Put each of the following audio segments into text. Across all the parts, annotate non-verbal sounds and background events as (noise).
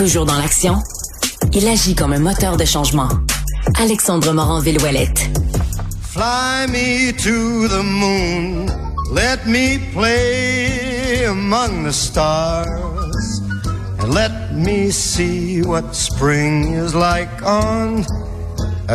Toujours dans l'action, il agit comme un moteur de changement. Alexandre Morand-Villouellette. Fly me to the moon, let me play among the stars, and let me see what spring is like on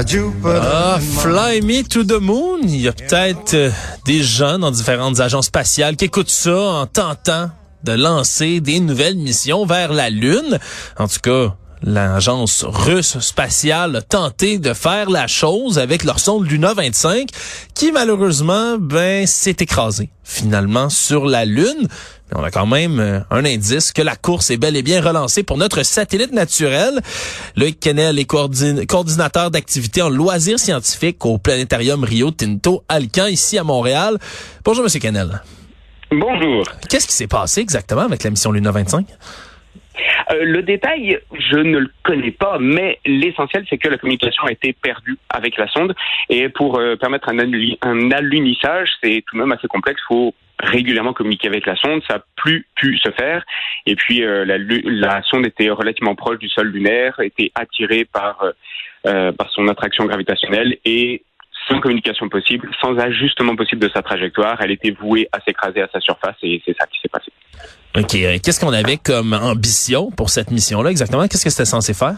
Jupiter. Ah, Fly Me to the Moon. Il y a peut-être euh, des gens dans différentes agences spatiales qui écoutent ça en tentant de lancer des nouvelles missions vers la Lune. En tout cas, l'agence russe spatiale a tenté de faire la chose avec leur sonde Luna 25 qui malheureusement ben s'est écrasée finalement sur la lune. On a quand même euh, un indice que la course est bel et bien relancée pour notre satellite naturel. Loïc Kennel est coordinateur d'activités en loisirs scientifiques au planétarium Rio Tinto Alcan ici à Montréal. Bonjour monsieur Kennel. Bonjour. Qu'est-ce qui s'est passé exactement avec la mission Luna 25? Euh, le détail, je ne le connais pas, mais l'essentiel, c'est que la communication a été perdue avec la sonde. Et pour euh, permettre un, un alunissage, c'est tout de même assez complexe. Il faut régulièrement communiquer avec la sonde. Ça n'a plus pu se faire. Et puis, euh, la, la, sonde était relativement proche du sol lunaire, était attirée par, par son attraction gravitationnelle et sans communication possible, sans ajustement possible de sa trajectoire, elle était vouée à s'écraser à sa surface et c'est ça qui s'est passé. OK. Euh, qu'est-ce qu'on avait comme ambition pour cette mission-là exactement? Qu'est-ce que c'était censé faire?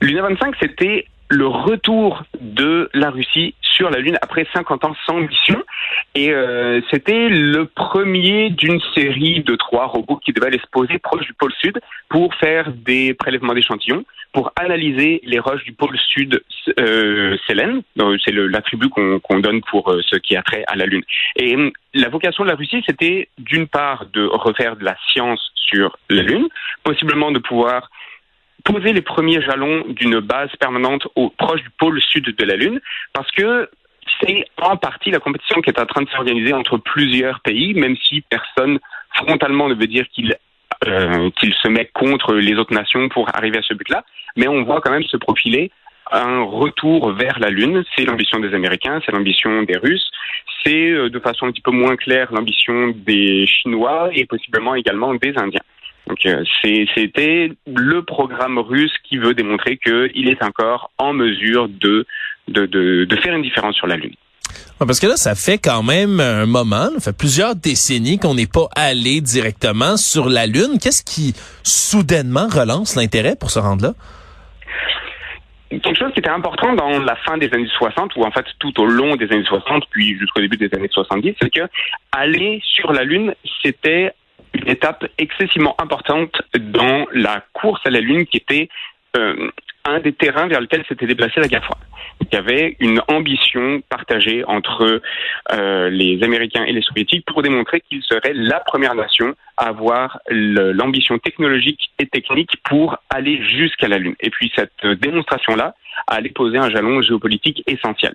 Luna 25, c'était le retour de la Russie sur la Lune après 50 ans sans mission. Et euh, c'était le premier d'une série de trois robots qui devaient aller se poser proche du pôle sud pour faire des prélèvements d'échantillons, pour analyser les roches du pôle sud euh, Sélène. C'est l'attribut qu'on donne pour euh, ce qui a trait à la Lune. Et hum, la vocation de la Russie, c'était d'une part de refaire de la science sur la Lune, possiblement de pouvoir poser les premiers jalons d'une base permanente proche du pôle sud de la Lune, parce que c'est en partie la compétition qui est en train de s'organiser entre plusieurs pays, même si personne frontalement ne veut dire qu'il euh, qu'il se met contre les autres nations pour arriver à ce but-là. Mais on voit quand même se profiler un retour vers la Lune. C'est l'ambition des Américains, c'est l'ambition des Russes, c'est euh, de façon un petit peu moins claire l'ambition des Chinois et possiblement également des Indiens. Donc euh, c'était le programme russe qui veut démontrer qu'il est encore en mesure de, de, de, de faire une différence sur la Lune. Parce que là, ça fait quand même un moment, ça fait plusieurs décennies qu'on n'est pas allé directement sur la Lune. Qu'est-ce qui soudainement relance l'intérêt pour se rendre là? Quelque chose qui était important dans la fin des années 60, ou en fait tout au long des années 60, puis jusqu'au début des années 70, c'est que aller sur la Lune, c'était une étape excessivement importante dans la course à la Lune qui était euh, un des terrains vers lequel s'était déplacée la guerre froide. Il y avait une ambition partagée entre euh, les Américains et les Soviétiques pour démontrer qu'ils seraient la première nation avoir l'ambition technologique et technique pour aller jusqu'à la Lune. Et puis cette démonstration-là allait poser un jalon géopolitique essentiel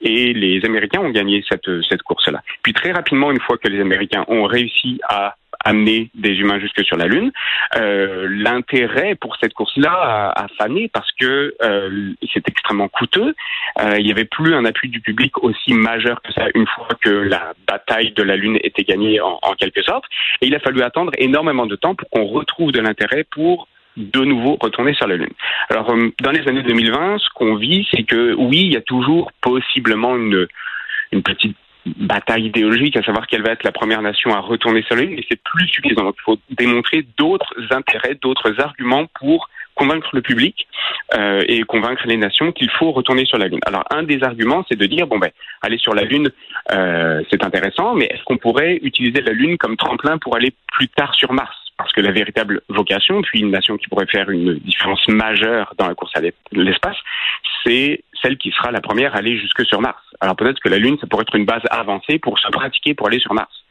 et les Américains ont gagné cette, cette course-là. Puis très rapidement, une fois que les Américains ont réussi à amener des humains jusque sur la Lune, euh, l'intérêt pour cette course-là a, a, fané parce que euh, c'est extrêmement coûteux. Euh, il n'y avait plus un appui du public aussi majeur que ça une fois que la bataille de la Lune était gagnée en, en quelque sorte. Et il a fallu attendre énormément de temps pour qu'on retrouve de l'intérêt pour de nouveau retourner sur la Lune. Alors, euh, dans les années 2020, ce qu'on vit, c'est que oui, il y a toujours possiblement une, une petite bataille idéologique, à savoir quelle va être la première nation à retourner sur la Lune, mais c'est plus suffisant. Donc, il faut démontrer d'autres intérêts, d'autres arguments pour convaincre le public euh, et convaincre les nations qu'il faut retourner sur la Lune. Alors, un des arguments, c'est de dire, bon, ben, aller sur la Lune, euh, c'est intéressant, mais est-ce qu'on pourrait utiliser la Lune comme tremplin pour aller plus tard sur Mars? Parce que la véritable vocation, puis une nation qui pourrait faire une différence majeure dans la course à l'espace, c'est celle qui sera la première à aller jusque sur Mars. Alors peut-être que la Lune, ça pourrait être une base avancée pour se pratiquer pour aller sur Mars.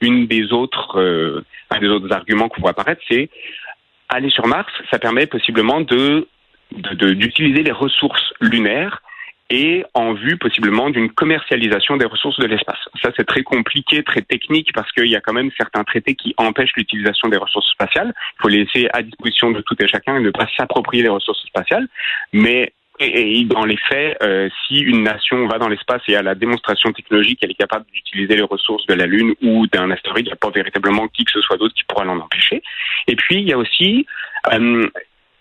Une des autres, euh, un des autres arguments qu'on voit apparaître, c'est aller sur Mars, ça permet possiblement de d'utiliser les ressources lunaires et en vue possiblement d'une commercialisation des ressources de l'espace. Ça, c'est très compliqué, très technique, parce qu'il y a quand même certains traités qui empêchent l'utilisation des ressources spatiales. Il faut les laisser à disposition de tout et chacun et ne pas s'approprier les ressources spatiales. Mais et, dans les faits, euh, si une nation va dans l'espace et a la démonstration technologique qu'elle est capable d'utiliser les ressources de la Lune ou d'un astéroïde, il n'y a pas véritablement qui que ce soit d'autre qui pourra l'en empêcher. Et puis, il y a aussi euh,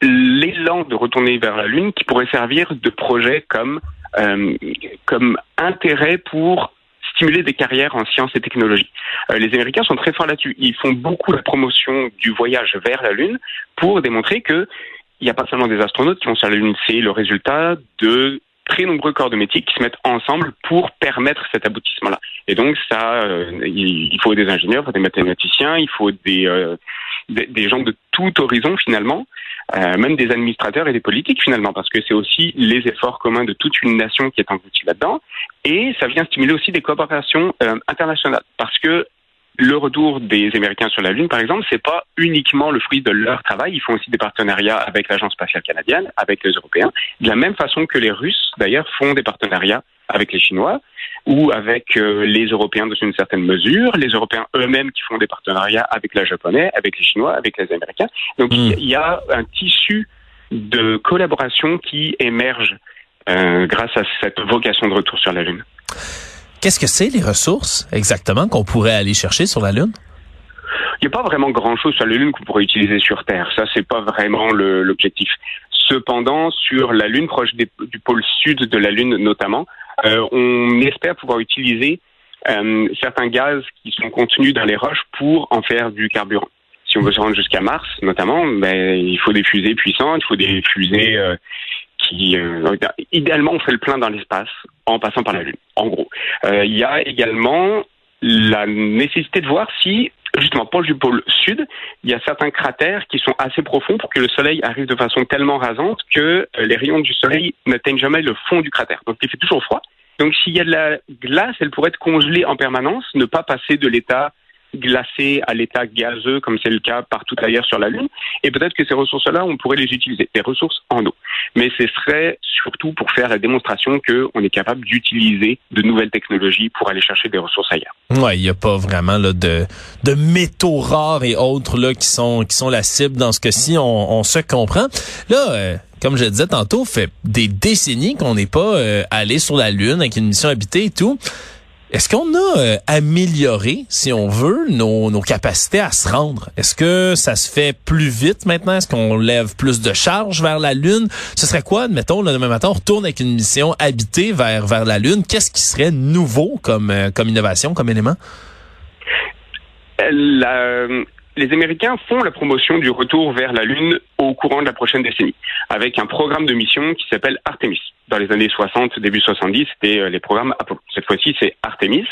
l'élan de retourner vers la Lune qui pourrait servir de projet comme, comme intérêt pour stimuler des carrières en sciences et technologies. Euh, les Américains sont très forts là-dessus. Ils font beaucoup la promotion du voyage vers la Lune pour démontrer que il n'y a pas seulement des astronautes qui vont sur la Lune, c'est le résultat de très nombreux corps de métier qui se mettent ensemble pour permettre cet aboutissement-là. Et donc ça, euh, il faut des ingénieurs, il faut des mathématiciens, il faut euh, des, des, gens de tout horizon finalement, euh, même des administrateurs et des politiques finalement, parce que c'est aussi les efforts communs de toute une nation qui est engloutie là-dedans. Et ça vient stimuler aussi des coopérations euh, internationales, parce que le retour des Américains sur la Lune, par exemple, c'est pas uniquement le fruit de leur travail. Ils font aussi des partenariats avec l'Agence spatiale canadienne, avec les Européens, de la même façon que les Russes, d'ailleurs, font des partenariats avec les Chinois ou avec euh, les Européens dans une certaine mesure, les Européens eux-mêmes qui font des partenariats avec les Japonais, avec les Chinois, avec les Américains. Donc mmh. il y a un tissu de collaboration qui émerge euh, grâce à cette vocation de retour sur la Lune. Qu'est-ce que c'est les ressources exactement qu'on pourrait aller chercher sur la Lune? Il n'y a pas vraiment grand-chose sur la Lune qu'on pourrait utiliser sur Terre. Ça, c'est pas vraiment l'objectif. Cependant, sur la Lune, proche des, du pôle sud de la Lune notamment, euh, on espère pouvoir utiliser euh, certains gaz qui sont contenus dans les roches pour en faire du carburant. Si on veut se rendre jusqu'à Mars, notamment, ben, il faut des fusées puissantes, il faut des fusées euh, qui, euh, idéalement, on fait le plein dans l'espace en passant par la Lune. En gros, euh, il y a également la nécessité de voir si justement proche du pôle sud, il y a certains cratères qui sont assez profonds pour que le soleil arrive de façon tellement rasante que euh, les rayons du soleil n'atteignent jamais le fond du cratère. Donc il fait toujours froid. Donc s'il y a de la glace, elle pourrait être congelée en permanence, ne pas passer de l'état glacé à l'état gazeux, comme c'est le cas partout ailleurs sur la Lune. Et peut-être que ces ressources-là, on pourrait les utiliser, des ressources en eau. Mais ce serait surtout pour faire la démonstration qu'on est capable d'utiliser de nouvelles technologies pour aller chercher des ressources ailleurs. Ouais, il n'y a pas vraiment là, de, de métaux rares et autres là, qui sont qui sont la cible dans ce cas-ci. On, on se comprend. Là. Euh comme je disais tantôt, fait des décennies qu'on n'est pas euh, allé sur la Lune avec une mission habitée et tout. Est-ce qu'on a euh, amélioré, si on veut, nos, nos, capacités à se rendre? Est-ce que ça se fait plus vite maintenant? Est-ce qu'on lève plus de charges vers la Lune? Ce serait quoi, admettons, le demain matin, on retourne avec une mission habitée vers, vers la Lune? Qu'est-ce qui serait nouveau comme, euh, comme innovation, comme élément? La, les Américains font la promotion du retour vers la Lune au courant de la prochaine décennie, avec un programme de mission qui s'appelle Artemis. Dans les années 60, début 70, c'était euh, les programmes Apollo. Cette fois-ci, c'est Artemis,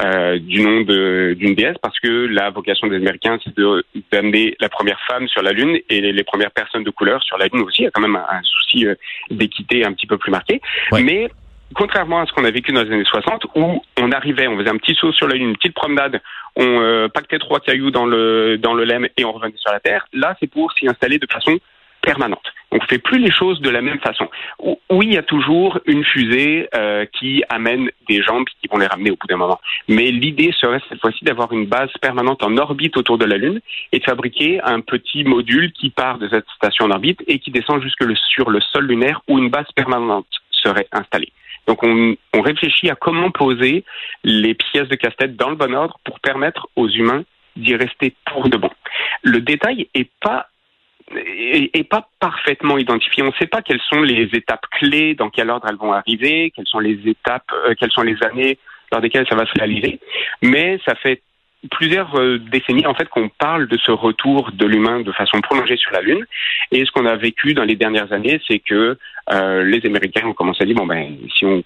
euh, du nom d'une déesse, parce que la vocation des Américains, c'est d'amener la première femme sur la Lune et les, les, premières personnes de couleur sur la Lune aussi. Il y a quand même un, un souci euh, d'équité un petit peu plus marqué. Ouais. Mais contrairement à ce qu'on a vécu dans les années 60, où on arrivait, on faisait un petit saut sur la Lune, une petite promenade, on euh, pactait trois cailloux dans le dans le lemme et on revenait sur la Terre. Là, c'est pour s'y installer de façon permanente. On ne fait plus les choses de la même façon. Oui, il y a toujours une fusée euh, qui amène des gens qui vont les ramener au bout d'un moment. Mais l'idée serait cette fois-ci d'avoir une base permanente en orbite autour de la Lune et de fabriquer un petit module qui part de cette station en orbite et qui descend jusque le, sur le sol lunaire où une base permanente serait installée. Donc on, réfléchit à comment poser les pièces de casse-tête dans le bon ordre pour permettre aux humains d'y rester pour de bon. Le détail est pas est, pas parfaitement identifié. On ne sait pas quelles sont les étapes clés, dans quel ordre elles vont arriver, quelles sont les étapes, euh, quelles sont les années lors desquelles ça va se réaliser. Mais ça fait plusieurs euh, décennies en fait qu'on parle de ce retour de l'humain de façon prolongée sur la Lune. Et ce qu'on a vécu dans les dernières années, c'est que euh, les Américains ont commencé à dire bon ben si on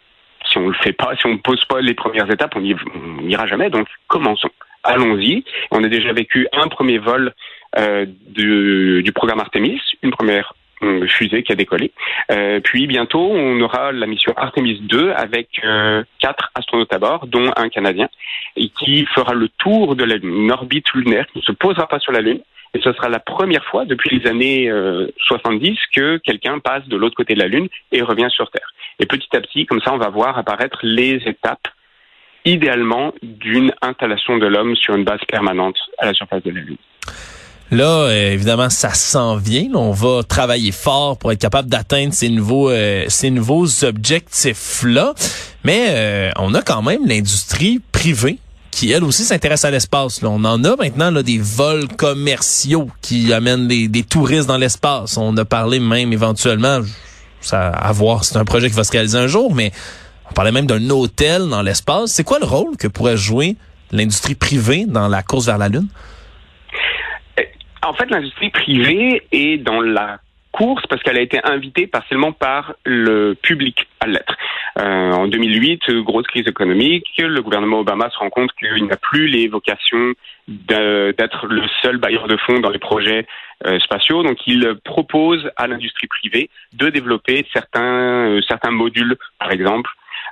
si on le fait pas, si on pose pas les premières étapes, on n'ira jamais. Donc commençons. Allons-y. On a déjà vécu un premier vol euh, du, du programme Artemis, une première fusée qui a décollé. Euh, puis bientôt, on aura la mission Artemis 2 avec euh, quatre astronautes à bord, dont un Canadien, et qui fera le tour de la Lune, une orbite lunaire qui ne se posera pas sur la Lune. Et ce sera la première fois depuis les années euh, 70 que quelqu'un passe de l'autre côté de la Lune et revient sur Terre. Et petit à petit, comme ça, on va voir apparaître les étapes idéalement d'une installation de l'homme sur une base permanente à la surface de la Lune. Là, euh, évidemment, ça s'en vient. On va travailler fort pour être capable d'atteindre ces nouveaux euh, ces nouveaux objectifs-là. Mais euh, on a quand même l'industrie privée qui elle aussi s'intéresse à l'espace. On en a maintenant là, des vols commerciaux qui amènent des, des touristes dans l'espace. On a parlé même éventuellement, ça à voir, c'est un projet qui va se réaliser un jour, mais on parlait même d'un hôtel dans l'espace. C'est quoi le rôle que pourrait jouer l'industrie privée dans la course vers la Lune? En fait, l'industrie privée est dans la course parce qu'elle a été invitée partiellement par le public à l'être. Euh, en 2008, grosse crise économique, le gouvernement Obama se rend compte qu'il n'a plus les vocations d'être le seul bailleur de fonds dans les projets euh, spatiaux, donc il propose à l'industrie privée de développer certains euh, certains modules, par exemple,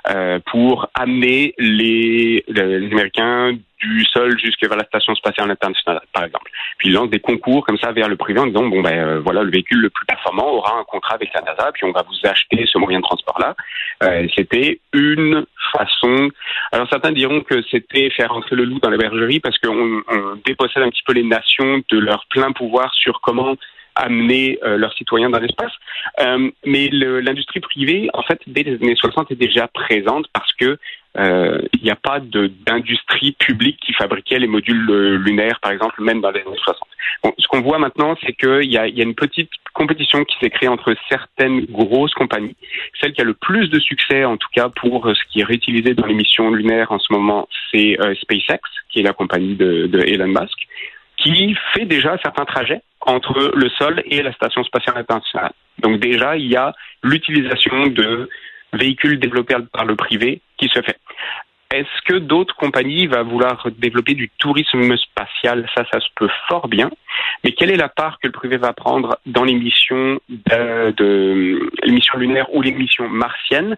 euh, pour amener les, les, Américains du sol jusqu'à vers la station spatiale internationale, par exemple. Puis ils lancent des concours comme ça vers le privé en disant bon ben euh, voilà le véhicule le plus performant aura un contrat avec la NASA, puis on va vous acheter ce moyen de transport là. Euh, c'était une façon. Alors certains diront que c'était faire rentrer le loup dans la bergerie parce qu'on on dépossède un petit peu les nations de leur plein pouvoir sur comment amener euh, leurs citoyens dans l'espace. Euh, mais l'industrie privée, en fait, dès les années 60, est déjà présente parce que euh, il n'y a pas d'industrie publique qui fabriquait les modules lunaires, par exemple, même dans les années 60. Bon, ce qu'on voit maintenant, c'est qu'il y a, y a une petite compétition qui s'est créée entre certaines grosses compagnies. Celle qui a le plus de succès, en tout cas pour ce qui est réutilisé dans les missions lunaires en ce moment, c'est SpaceX, qui est la compagnie de, de Elon Musk, qui fait déjà certains trajets entre le sol et la station spatiale internationale. Donc déjà, il y a l'utilisation de véhicules développés par le privé qui se fait. Est-ce que d'autres compagnies vont vouloir développer du tourisme spatial? Ça, ça se peut fort bien. Mais quelle est la part que le privé va prendre dans les missions, de, de les missions lunaires ou les missions martiennes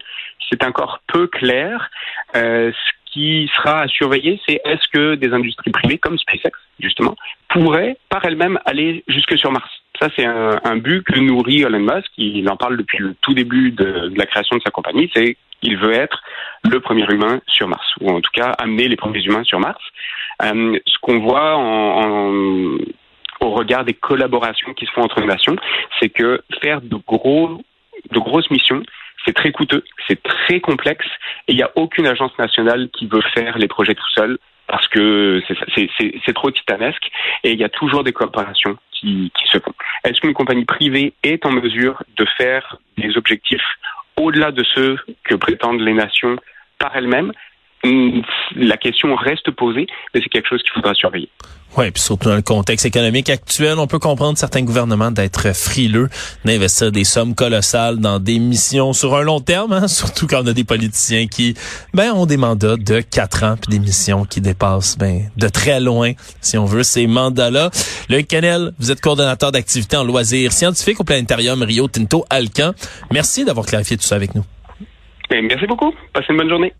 C'est encore peu clair. Euh, qui sera à surveiller, c'est est-ce que des industries privées comme SpaceX, justement, pourraient par elles-mêmes aller jusque sur Mars. Ça, c'est un, but que nourrit Elon Musk. Il en parle depuis le tout début de, la création de sa compagnie. C'est qu'il veut être le premier humain sur Mars, ou en tout cas amener les premiers humains sur Mars. Euh, ce qu'on voit au regard des collaborations qui se font entre les nations, c'est que faire de grosses missions, c'est très coûteux, c'est très complexe, et il n'y a aucune agence nationale qui veut faire les projets tout seul parce que c'est trop titanesque et il y a toujours des coopérations qui, qui se font. Est-ce qu'une compagnie privée est en mesure de faire des objectifs au-delà de ceux que prétendent les nations par elles-mêmes? La question reste posée, mais c'est quelque chose qu'il faudra surveiller. Oui, puis surtout dans le contexte économique actuel, on peut comprendre certains gouvernements d'être frileux, d'investir des sommes colossales dans des missions sur un long terme, hein, (laughs) surtout quand on a des politiciens qui ben ont des mandats de quatre ans, puis des missions qui dépassent ben de très loin, si on veut, ces mandats-là. Le Canel, vous êtes coordonnateur d'activités en loisirs scientifiques au Planétarium Rio Tinto Alcan. Merci d'avoir clarifié tout ça avec nous. Merci beaucoup. Passez une bonne journée.